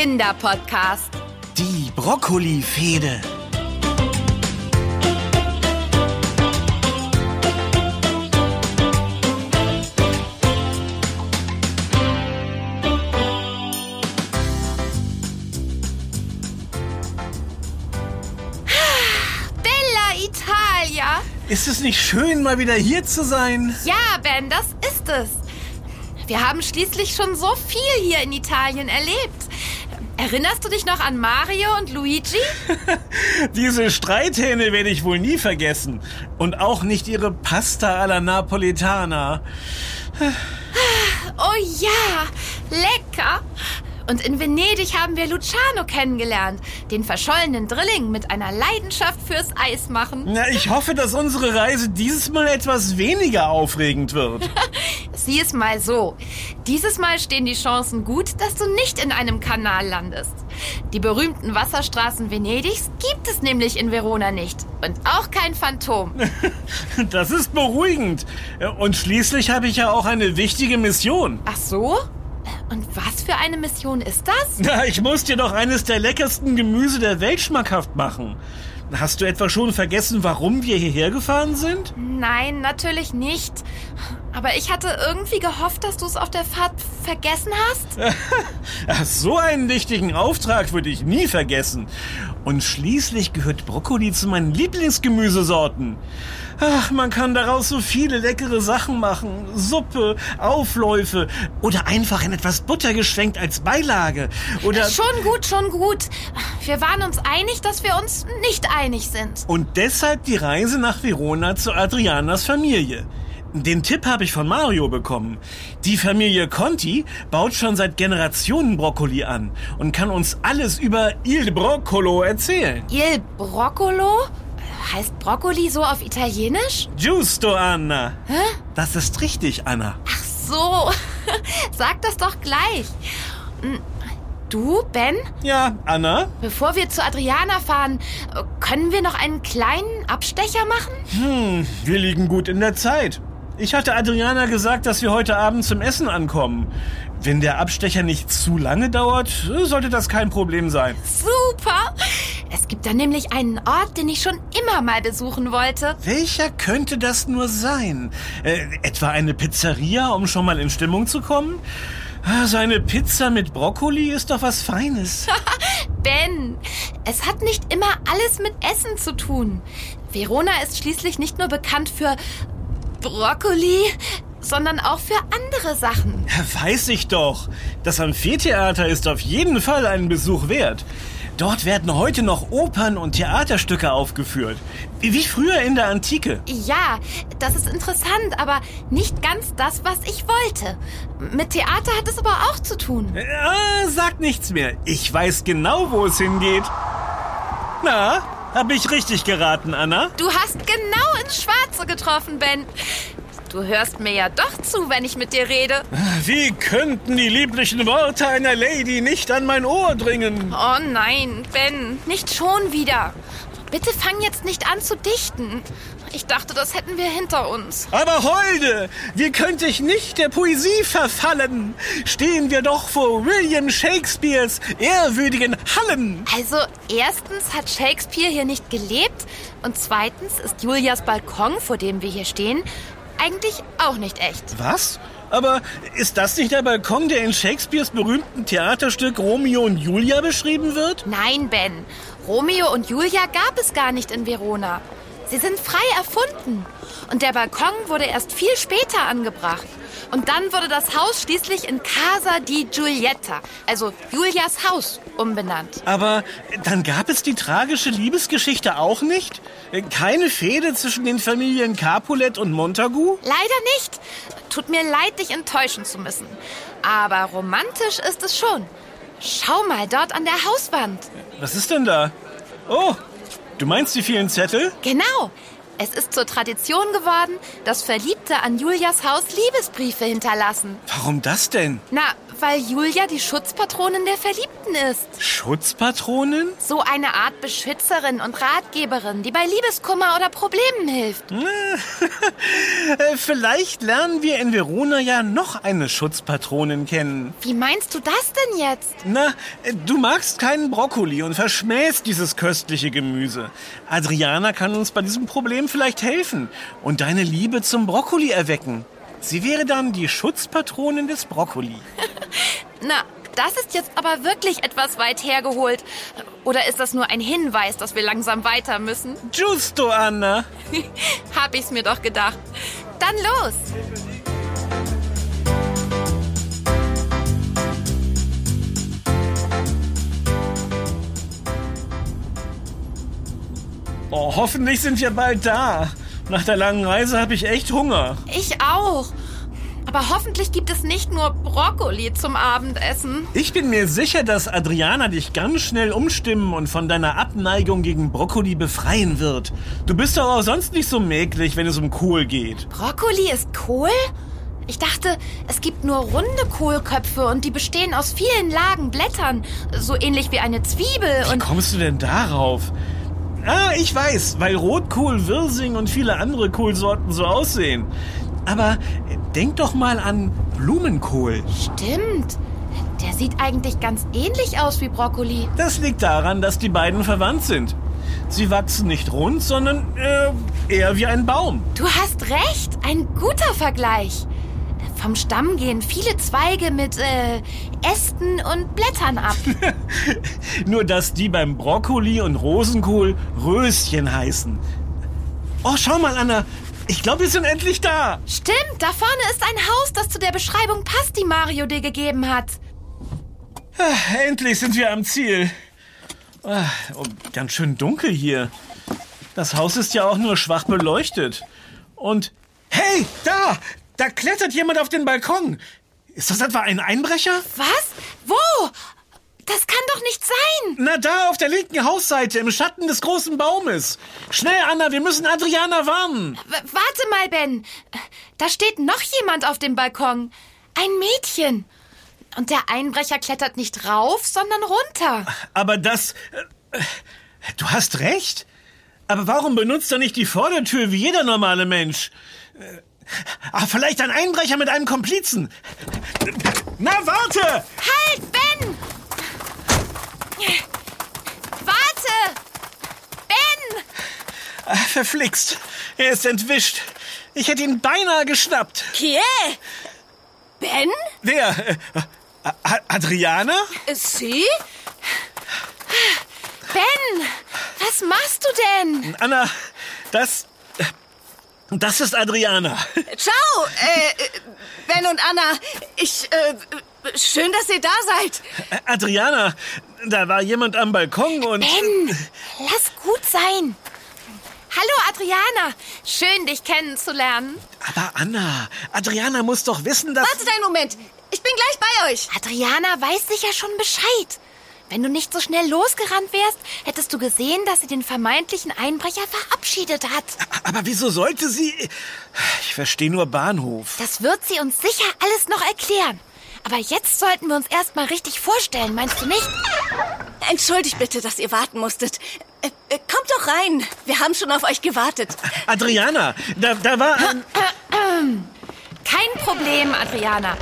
Kinderpodcast. Die Brokkoli-Fehde. Bella Italia. Ist es nicht schön, mal wieder hier zu sein? Ja, Ben, das ist es. Wir haben schließlich schon so viel hier in Italien erlebt. Erinnerst du dich noch an Mario und Luigi? Diese Streithähne werde ich wohl nie vergessen. Und auch nicht ihre Pasta alla Napolitana. Oh ja, lecker. Und in Venedig haben wir Luciano kennengelernt, den verschollenen Drilling mit einer Leidenschaft fürs Eismachen. Na, ich hoffe, dass unsere Reise dieses Mal etwas weniger aufregend wird. Sieh es mal so. Dieses Mal stehen die Chancen gut, dass du nicht in einem Kanal landest. Die berühmten Wasserstraßen Venedigs gibt es nämlich in Verona nicht. Und auch kein Phantom. Das ist beruhigend. Und schließlich habe ich ja auch eine wichtige Mission. Ach so? Und was für eine Mission ist das? Na, ich muss dir doch eines der leckersten Gemüse der Welt schmackhaft machen. Hast du etwa schon vergessen, warum wir hierher gefahren sind? Nein, natürlich nicht. Aber ich hatte irgendwie gehofft, dass du es auf der Fahrt vergessen hast. Ach, so einen wichtigen Auftrag würde ich nie vergessen. Und schließlich gehört Brokkoli zu meinen Lieblingsgemüsesorten. Ach, man kann daraus so viele leckere Sachen machen. Suppe, Aufläufe oder einfach in etwas Butter geschwenkt als Beilage. Oder Schon gut, schon gut. Wir waren uns einig, dass wir uns nicht einig sind. Und deshalb die Reise nach Verona zu Adrianas Familie. Den Tipp habe ich von Mario bekommen. Die Familie Conti baut schon seit Generationen Brokkoli an und kann uns alles über Il Broccolo erzählen. Il Broccolo? Heißt Brokkoli so auf Italienisch? Giusto, Anna. Hä? Das ist richtig, Anna. Ach so. Sag das doch gleich. Hm, Du, Ben? Ja, Anna? Bevor wir zu Adriana fahren, können wir noch einen kleinen Abstecher machen? Hm, wir liegen gut in der Zeit. Ich hatte Adriana gesagt, dass wir heute Abend zum Essen ankommen. Wenn der Abstecher nicht zu lange dauert, sollte das kein Problem sein. Super! Es gibt da nämlich einen Ort, den ich schon immer mal besuchen wollte. Welcher könnte das nur sein? Äh, etwa eine Pizzeria, um schon mal in Stimmung zu kommen? Ah, So eine Pizza mit Brokkoli ist doch was Feines. Ben, es hat nicht immer alles mit Essen zu tun. Verona ist schließlich nicht nur bekannt für Brokkoli, sondern auch für andere Sachen. Ja, Weiß ich doch. Das Amphitheater ist auf jeden Fall einen Besuch wert. Dort werden heute noch Opern und Theaterstücke aufgeführt. Wie früher in der Antike. Ja, das ist interessant, aber nicht ganz das, was ich wollte. Mit Theater hat es aber auch zu tun. Ah, sag nichts mehr. Ich weiß genau, wo es hingeht. Na, hab ich richtig geraten, Anna? Du hast genau ins Schwarze getroffen, Ben. Du hörst mir ja doch zu, wenn ich mit dir rede. Wie könnten die lieblichen Worte einer Lady nicht an mein Ohr dringen? Oh nein, Ben, nicht schon wieder. Bitte fang jetzt nicht an zu dichten. Ich dachte, das hätten wir hinter uns. Aber Holde, wie könnte ich nicht der Poesie verfallen? Stehen wir doch vor William Shakespeares ehrwürdigen Hallen. Also, erstens hat Shakespeare hier nicht gelebt und zweitens ist Julias Balkon, vor dem wir hier stehen, eigentlich auch nicht echt. Was? Aber ist das nicht der Balkon, der in Shakespeares berühmten Theaterstück Romeo und Julia beschrieben wird? Nein, Ben. Romeo und Julia gab es gar nicht in Verona. Sie sind frei erfunden. Und der Balkon wurde erst viel später angebracht. Und dann wurde das Haus schließlich in Casa di Giulietta, also Julias Haus, umbenannt. Aber dann gab es die tragische Liebesgeschichte auch nicht? Keine Fehde zwischen den Familien Capulet und Montagu? Leider nicht. Tut mir leid, dich enttäuschen zu müssen. Aber romantisch ist es schon. Schau mal dort an der Hauswand. Was ist denn da? Oh, du meinst die vielen Zettel? Genau. Es ist zur Tradition geworden, dass Verliebte an Julias Haus Liebesbriefe hinterlassen. Warum das denn? Na, weil Julia die Schutzpatronin der Verliebten ist. Schutzpatronin? So eine Art Beschützerin und Ratgeberin, die bei Liebeskummer oder Problemen hilft. Äh, Vielleicht lernen wir in Verona ja noch eine Schutzpatronin kennen. Wie meinst du das denn jetzt? Na, äh, du magst keinen Brokkoli und verschmähst dieses köstliche Gemüse. Adriana kann uns bei diesem Problem vielleicht helfen und deine Liebe zum Brokkoli erwecken. Sie wäre dann die Schutzpatronin des Brokkoli. Na, das ist jetzt aber wirklich etwas weit hergeholt. Oder ist das nur ein Hinweis, dass wir langsam weiter müssen? Giusto, Anna. Hab ich's mir doch gedacht. Dann los! Oh, hoffentlich sind wir bald da. Nach der langen Reise habe ich echt Hunger. Ich auch. Aber hoffentlich gibt es nicht nur Brokkoli zum Abendessen. Ich bin mir sicher, dass Adriana dich ganz schnell umstimmen und von deiner Abneigung gegen Brokkoli befreien wird. Du bist doch auch sonst nicht so mäglich, wenn es um Kohl geht. Brokkoli ist Kohl? Ich dachte, es gibt nur runde Kohlköpfe und die bestehen aus vielen Lagen Blättern, so ähnlich wie eine Zwiebel Wie und kommst du denn darauf? Ah, ich weiß, weil Rotkohl, Wirsing und viele andere Kohlsorten so aussehen. Aber äh, denk doch mal an Blumenkohl. stimmt. Der sieht eigentlich ganz ähnlich aus wie Brokkoli. Das liegt daran, dass die beiden verwandt sind. Sie wachsen nicht rund, sondern äh, eher wie ein Baum. Du hast recht, ein guter Vergleich. Vom Stamm gehen viele Zweige mit äh, Ästen und Blättern ab. Nur dass die beim Brokkoli und Rosenkohl Röschen heißen. Oh, schau mal, Anna. Ich glaube, wir sind endlich da. Stimmt, da vorne ist ein Haus, das zu der Beschreibung passt, die Mario dir gegeben hat. Ah, Endlich sind wir am Ziel. Ah, oh, ganz schön dunkel hier. Das Haus ist ja auch nur schwach beleuchtet. Und hey, da! Da klettert jemand auf den Balkon. Ist das etwa ein Einbrecher? Was? Wo? Das kann doch nicht sein. Na da, auf der linken Hausseite, im Schatten des großen Baumes. Schnell, Anna, wir müssen Adriana warnen. W warte mal, Ben. Da steht noch jemand auf dem Balkon. Ein Mädchen. Und der Einbrecher klettert nicht rauf, sondern runter. Aber das... Äh, äh, du hast recht. Aber warum benutzt er nicht die Vordertür wie jeder normale Mensch? Äh, ah, vielleicht ein Einbrecher mit einem Komplizen. Na, warte! Halt, Ben! Warte! Ben! Ah, verflixt. Er ist entwischt. Ich hätte ihn beinahe geschnappt. Kie? Ben? Wer? Äh, Adriana? Sie? Ben! Was machst du denn? Anna, das... Das ist Adriana. Ciao, äh, äh, Ben und Anna. Ich, äh, schön, dass ihr da seid. Adriana, da war jemand am Balkon und... Ben, lass gut sein. Hallo Adriana, schön dich kennenzulernen. Aber Anna, Adriana muss doch wissen, dass... Wartet einen Moment. Ich bin gleich bei euch. Adriana weiß sicher schon Bescheid. Wenn du nicht so schnell losgerannt wärst, hättest du gesehen, dass sie den vermeintlichen Einbrecher verabschiedet hat. Aber wieso sollte sie... Ich verstehe nur Bahnhof. Das wird sie uns sicher alles noch erklären. Aber jetzt sollten wir uns erstmal richtig vorstellen, meinst du nicht? Entschuldigt bitte, dass ihr warten musstet. Äh, äh, kommt doch rein. Wir haben schon auf euch gewartet. Adriana, da, da war ein... Kein Problem, Adriana.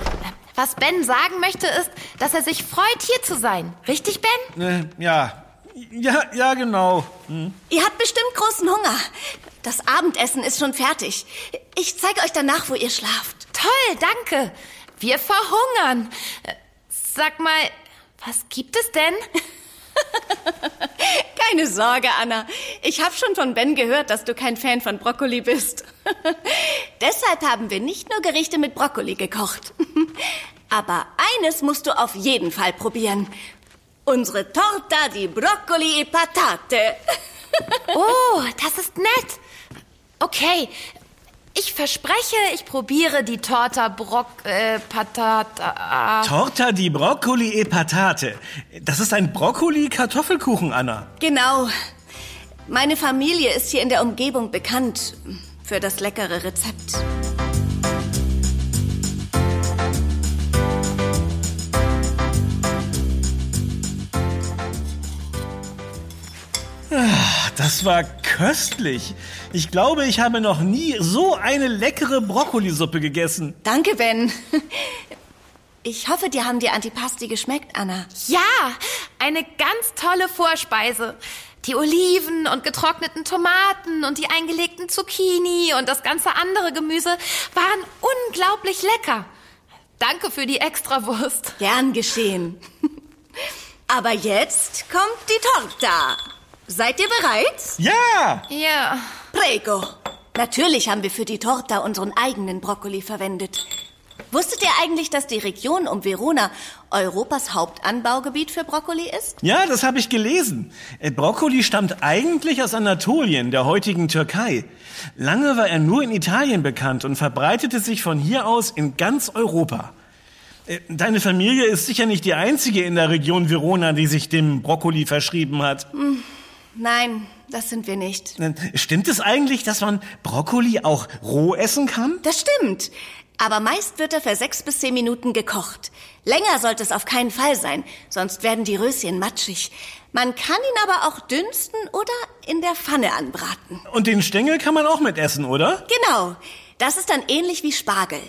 Was Ben sagen möchte, ist, dass er sich freut, hier zu sein. Richtig, Ben? Äh, ja, ja, ja, genau. Ihr habt bestimmt großen Hunger. Das Abendessen ist schon fertig. Ich zeige euch danach, wo ihr schlaft. Toll, danke. Wir verhungern. Äh, Sag mal, was gibt es denn? Keine Sorge, Anna. Ich habe schon von Ben gehört, dass du kein Fan von Brokkoli bist. Deshalb haben wir nicht nur Gerichte mit Brokkoli gekocht. Aber eines musst du auf jeden Fall probieren. Unsere Torta di Broccoli e Patate. Oh, das ist nett. Okay, ich verspreche, ich probiere die Torta Brock... Äh, Patata... Torta di Broccoli e Patate. Das ist ein Brokkoli-Kartoffelkuchen, Anna. Genau. Meine Familie ist hier in der Umgebung bekannt für das leckere Rezept. Das war köstlich. Ich glaube, ich habe noch nie so eine leckere Brokkolisuppe gegessen. Danke, Ben. Ich hoffe, dir haben die Antipasti geschmeckt, Anna. Ja, eine ganz tolle Vorspeise. Die Oliven und getrockneten Tomaten und die eingelegten Zucchini und das ganze andere Gemüse waren unglaublich lecker. Danke für die Extrawurst. Gern geschehen. Aber jetzt kommt die Torta. Seid ihr bereit? Ja! Ja. Prego. Natürlich haben wir für die Torta unseren eigenen Brokkoli verwendet. Wusstet ihr eigentlich, dass die Region um Verona Europas Hauptanbaugebiet für Brokkoli ist? Ja, das habe ich gelesen. Äh, Brokkoli stammt eigentlich aus Anatolien, der heutigen Türkei. Lange war er nur in Italien bekannt und verbreitete sich von hier aus in ganz Europa. Äh, Deine Familie ist sicher nicht die einzige in der Region Verona, die sich dem Brokkoli verschrieben hat. Nein, das sind wir nicht. Stimmt es eigentlich, dass man Brokkoli auch roh essen kann? Das stimmt. Aber meist wird er für sechs bis zehn Minuten gekocht. Länger sollte es auf keinen Fall sein, sonst werden die Röschen matschig. Man kann ihn aber auch dünsten oder in der Pfanne anbraten. Und den Stängel kann man auch mitessen, oder? Genau. Das ist dann ähnlich wie Spargel.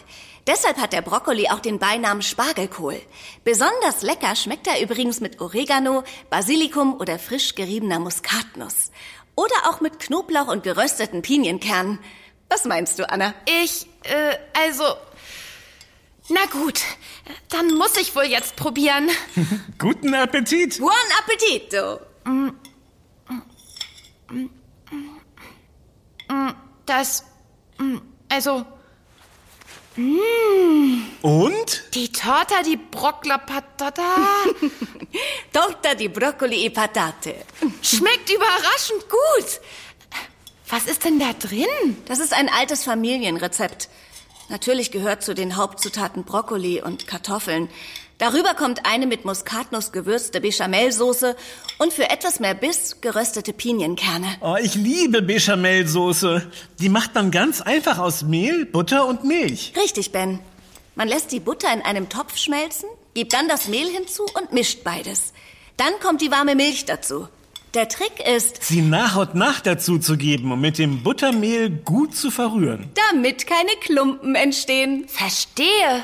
Deshalb hat der Brokkoli auch den Beinamen Spargelkohl. Besonders lecker schmeckt er übrigens mit Oregano, Basilikum oder frisch geriebener Muskatnuss. Oder auch mit Knoblauch und gerösteten Pinienkernen. Was meinst du, Anna? Ich, äh, also. Na gut, dann muss ich wohl jetzt probieren. Guten Appetit! Buon appetito! Das, mm, Und? die Torta di Brockla Patata Torta di Broccoli e Patate. schmeckt überraschend gut. Was ist denn da drin? Das ist ein altes Familienrezept. Natürlich gehört zu den Hauptzutaten Brokkoli und Kartoffeln. Darüber kommt eine mit Muskatnuss gewürzte Bechamelsoße und für etwas mehr Biss geröstete Pinienkerne. Oh, ich liebe Bechamelsoße. Die macht man ganz einfach aus Mehl, Butter und Milch. Richtig, Ben. Man lässt die Butter in einem Topf schmelzen, gibt dann das Mehl hinzu und mischt beides. Dann kommt die warme Milch dazu. Der Trick ist, Sie nach und nach dazu zu geben und mit dem Buttermehl gut zu verrühren. damit keine Klumpen entstehen. Verstehe.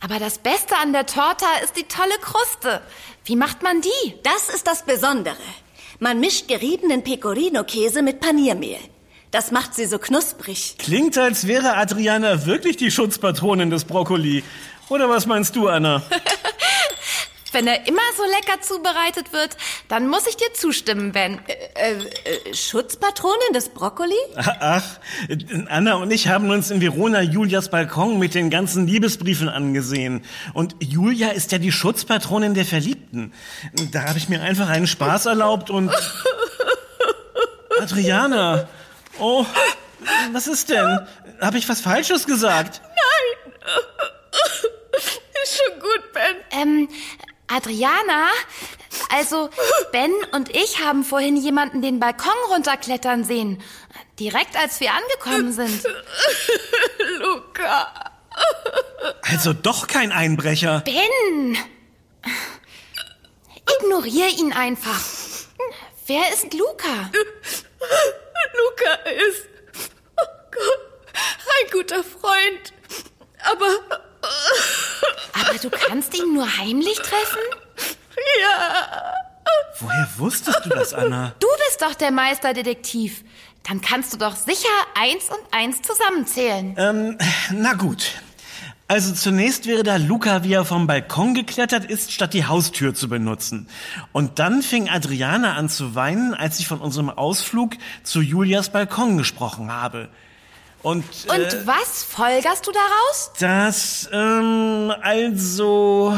Aber das Beste an der Torta ist die tolle Kruste. Wie macht man die? Das ist das Besondere. Man mischt geriebenen Pecorino-Käse mit Paniermehl. Das macht sie so knusprig. Klingt, als wäre Adriana wirklich die Schutzpatronin des Brokkoli. Oder was meinst du, Anna? Wenn er immer so lecker zubereitet wird, dann muss ich dir zustimmen, Ben. Äh, Schutzpatronin des Brokkoli? Ach, Anna und ich haben uns in Verona Julias Balkon mit den ganzen Liebesbriefen angesehen. Und Julia ist ja die Schutzpatronin der Verliebten. Da habe ich mir einfach einen Spaß erlaubt und... Adriana, oh, was ist denn? Habe ich was Falsches gesagt? Ist schon gut, Ben. Ähm, Adriana, also Ben und ich haben vorhin jemanden den Balkon runterklettern sehen. Direkt als wir angekommen sind. Luca. Also doch kein Einbrecher. Ben! Ignoriere ihn einfach. Wer ist Luca? Luca ist oh Gott, ein guter Freund. Aber Aber du kannst ihn nur heimlich treffen? ja, Woher wusstest du das, Anna? Du bist doch der Meisterdetektiv. Dann kannst du doch sicher eins und eins zusammenzählen. Ähm, na gut. Also zunächst wäre da Luca, wie er vom Balkon geklettert ist, statt die Haustür zu benutzen. Und dann fing Adriana an zu weinen, als ich von unserem Ausflug zu Julias Balkon gesprochen habe. Und, Und äh, was folgerst du daraus? das, ähm, also,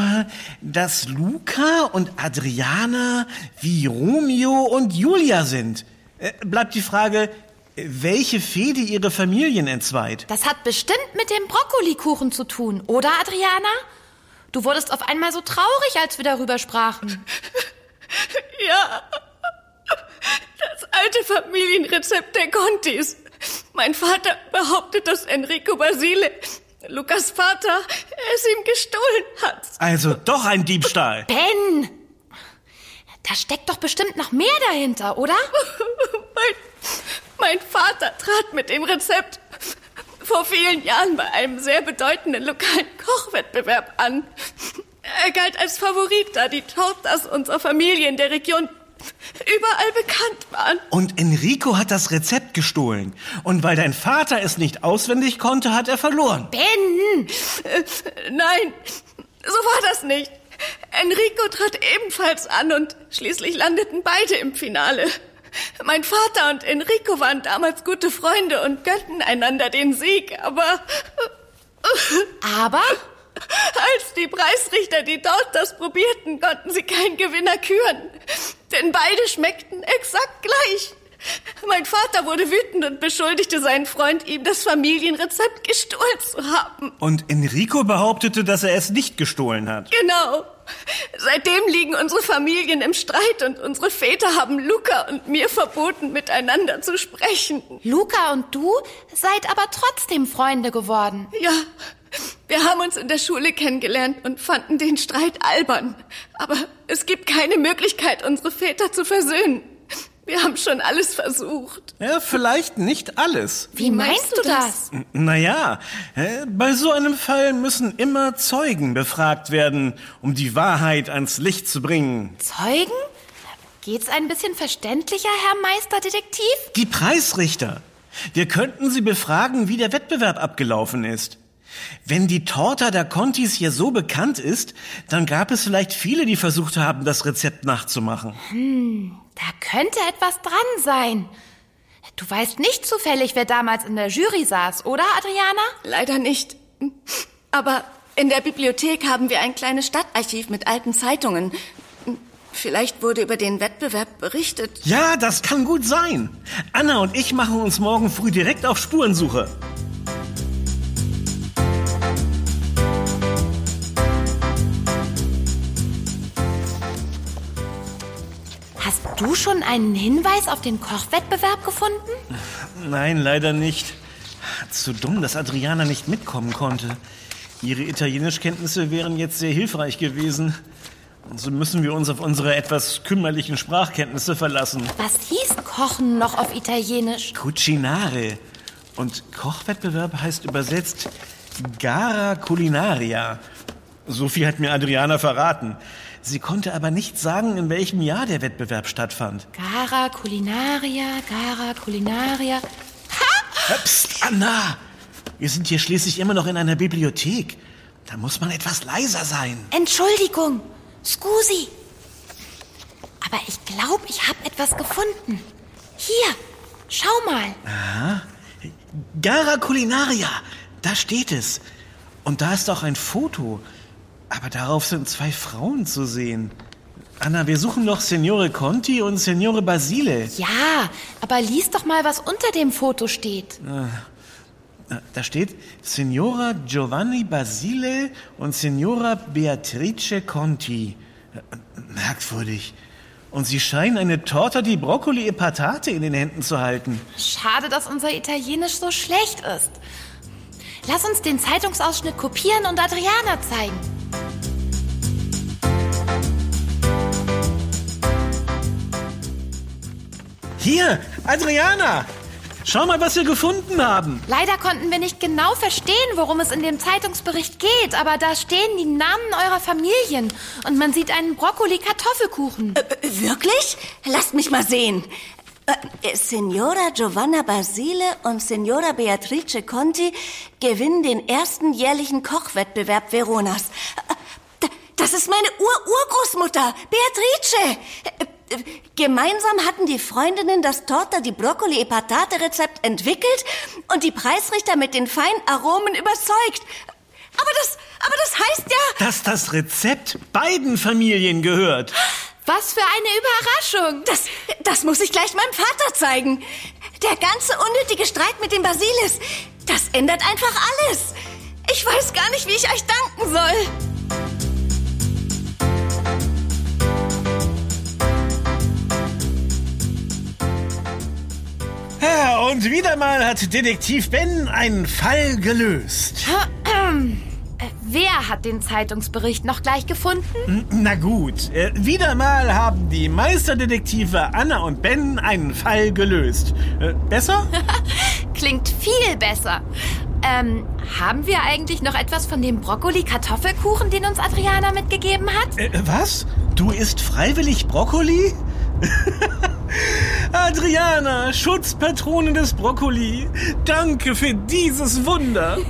dass Luca und Adriana wie Romeo und Julia sind. Äh, bleibt die Frage, welche Fehde ihre Familien entzweit. Das hat bestimmt mit dem Brokkolikuchen zu tun, oder Adriana? Du wurdest auf einmal so traurig, als wir darüber sprachen. ja. Das alte Familienrezept der Contis. Mein Vater behauptet, dass Enrico Basile, Lukas Vater, es ihm gestohlen hat. Also doch ein Diebstahl. Ben! Da steckt doch bestimmt noch mehr dahinter, oder? mein, mein Vater trat mit dem Rezept vor vielen Jahren bei einem sehr bedeutenden lokalen Kochwettbewerb an. Er galt als Favorit, da die Tortas unserer Familie in der Region überall bekannt waren. Und Enrico hat das Rezept gestohlen. Und weil dein Vater es nicht auswendig konnte, hat er verloren. Ben! Äh, nein, so war das nicht. Enrico trat ebenfalls an und schließlich landeten beide im Finale. Mein Vater und Enrico waren damals gute Freunde und gönnten einander den Sieg, aber... Aber? Als die Preisrichter die dort das probierten, konnten sie keinen Gewinner küren. Denn beide schmeckten exakt gleich. Mein Vater wurde wütend und beschuldigte seinen Freund, ihm das Familienrezept gestohlen zu haben. Und Enrico behauptete, dass er es nicht gestohlen hat. Genau. Seitdem liegen unsere Familien im Streit und unsere Väter haben Luca und mir verboten, miteinander zu sprechen. Luca und du seid aber trotzdem Freunde geworden. Ja, wir haben uns in der Schule kennengelernt und fanden den Streit albern. Aber es gibt keine Möglichkeit, unsere Väter zu versöhnen. Wir haben schon alles versucht. Ja, vielleicht nicht alles. Wie, meinst, du das? das? Naja, bei so einem Fall müssen immer Zeugen befragt werden, um die Wahrheit ans Licht zu bringen. Zeugen? Geht's ein bisschen verständlicher, Herr Meisterdetektiv? Die Preisrichter. Wir könnten sie befragen, wie der Wettbewerb abgelaufen ist. Wenn die Torta der Contis hier so bekannt ist, dann gab es vielleicht viele, die versucht haben, das Rezept nachzumachen. Hm, da könnte etwas dran sein. Du weißt nicht zufällig, wer damals in der Jury saß, oder, Adriana? Leider nicht. Aber in der Bibliothek haben wir ein kleines Stadtarchiv mit alten Zeitungen. Vielleicht wurde über den Wettbewerb berichtet. Ja, das kann gut sein. Anna und ich machen uns morgen früh direkt auf Spurensuche. Du schon einen Hinweis auf den Kochwettbewerb gefunden? Nein, leider nicht. Zu dumm, dass Adriana nicht mitkommen konnte. Ihre Italienischkenntnisse wären jetzt sehr hilfreich gewesen. Und so müssen wir uns auf unsere etwas kümmerlichen Sprachkenntnisse verlassen. Was hieß Kochen noch auf Italienisch? Cucinare. Und Kochwettbewerb heißt übersetzt Gara Culinaria. So viel hat mir Adriana verraten. Sie konnte aber nicht sagen, in welchem Jahr der Wettbewerb stattfand. Gara Culinaria, Gara Culinaria. Ha! Psst, Anna! Wir sind hier schließlich immer noch in einer Bibliothek. Da muss man etwas leiser sein. Entschuldigung, Scusi. Aber ich glaube, ich habe etwas gefunden. Hier, schau mal. Aha. Gara Culinaria, da steht es. Und da ist auch ein Foto. Aber darauf sind zwei Frauen zu sehen. Anna, wir suchen noch Signore Conti und Signore Basile. Ja, aber lies doch mal, was unter dem Foto steht. Ah, da steht Signora Giovanni Basile und Signora Beatrice Conti. Merkwürdig. Und sie scheinen eine Torta di Broccoli e Patate in den Händen zu halten. Schade, dass unser Italienisch so schlecht ist. Lass uns den Zeitungsausschnitt kopieren und Adriana zeigen. Hier, Adriana! Schau mal, was wir gefunden haben. Leider konnten wir nicht genau verstehen, worum es in dem Zeitungsbericht geht, aber da stehen die Namen eurer Familien und man sieht einen Brokkoli-Kartoffelkuchen. Äh, wirklich? Lasst mich mal sehen. Äh, Signora Giovanna Basile und Signora Beatrice Conti gewinnen den ersten jährlichen Kochwettbewerb Veronas. Äh, das ist meine Ur-Urgroßmutter, Beatrice. Gemeinsam hatten die Freundinnen das Torta di Broccoli e Patate Rezept entwickelt und die Preisrichter mit den feinen Aromen überzeugt. Aber das, aber das heißt ja... Dass das Rezept beiden Familien gehört. Was für eine Überraschung. Das, das muss ich gleich meinem Vater zeigen. Der ganze unnötige Streit mit dem Basilis, das ändert einfach alles. Ich weiß gar nicht, wie ich euch danken soll. Ja, und wieder mal hat Detektiv Ben einen Fall gelöst. Äh, wer hat den Zeitungsbericht noch gleich gefunden? Na gut, äh, wieder mal haben die Meisterdetektive Anna und Ben einen Fall gelöst. Äh, besser? Klingt viel besser. Ähm, haben wir eigentlich noch etwas von dem Brokkoli-Kartoffelkuchen, den uns Adriana mitgegeben hat? Äh, was? Du isst freiwillig Brokkoli? Adriana, Schutzpatrone des Brokkoli, danke für dieses Wunder.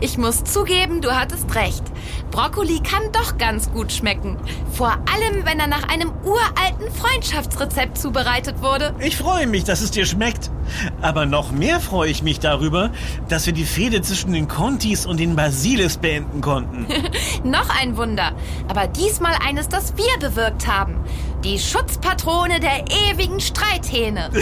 Ich muss zugeben, du hattest recht. Brokkoli kann doch ganz gut schmecken. Vor allem, wenn er nach einem uralten Freundschaftsrezept zubereitet wurde. Ich freue mich, dass es dir schmeckt. Aber noch mehr freue ich mich darüber, dass wir die Fehde zwischen den Contis und den Basilis beenden konnten. noch ein Wunder. Aber diesmal eines, das wir bewirkt haben. Die Schutzpatrone der ewigen Streithähne.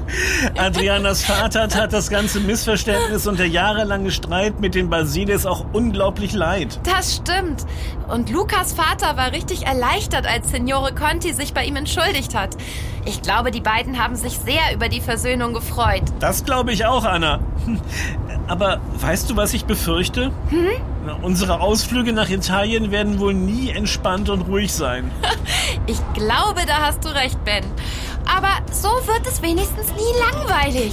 Adrianas Vater tat das ganze Missverständnis und der jahrelange Streit mit den Basilis auch unglaublich leid. Das stimmt. Und Lukas Vater war richtig erleichtert, als Signore Conti sich bei ihm entschuldigt hat. Ich glaube, die beiden haben sich sehr über die Versöhnung gefreut. Das glaube ich auch, Anna. Aber weißt du, was ich befürchte? Hm? Unsere Ausflüge nach Italien werden wohl nie entspannt und ruhig sein. ich glaube, da hast du recht, Ben. Aber so wird es wenigstens nie langweilig.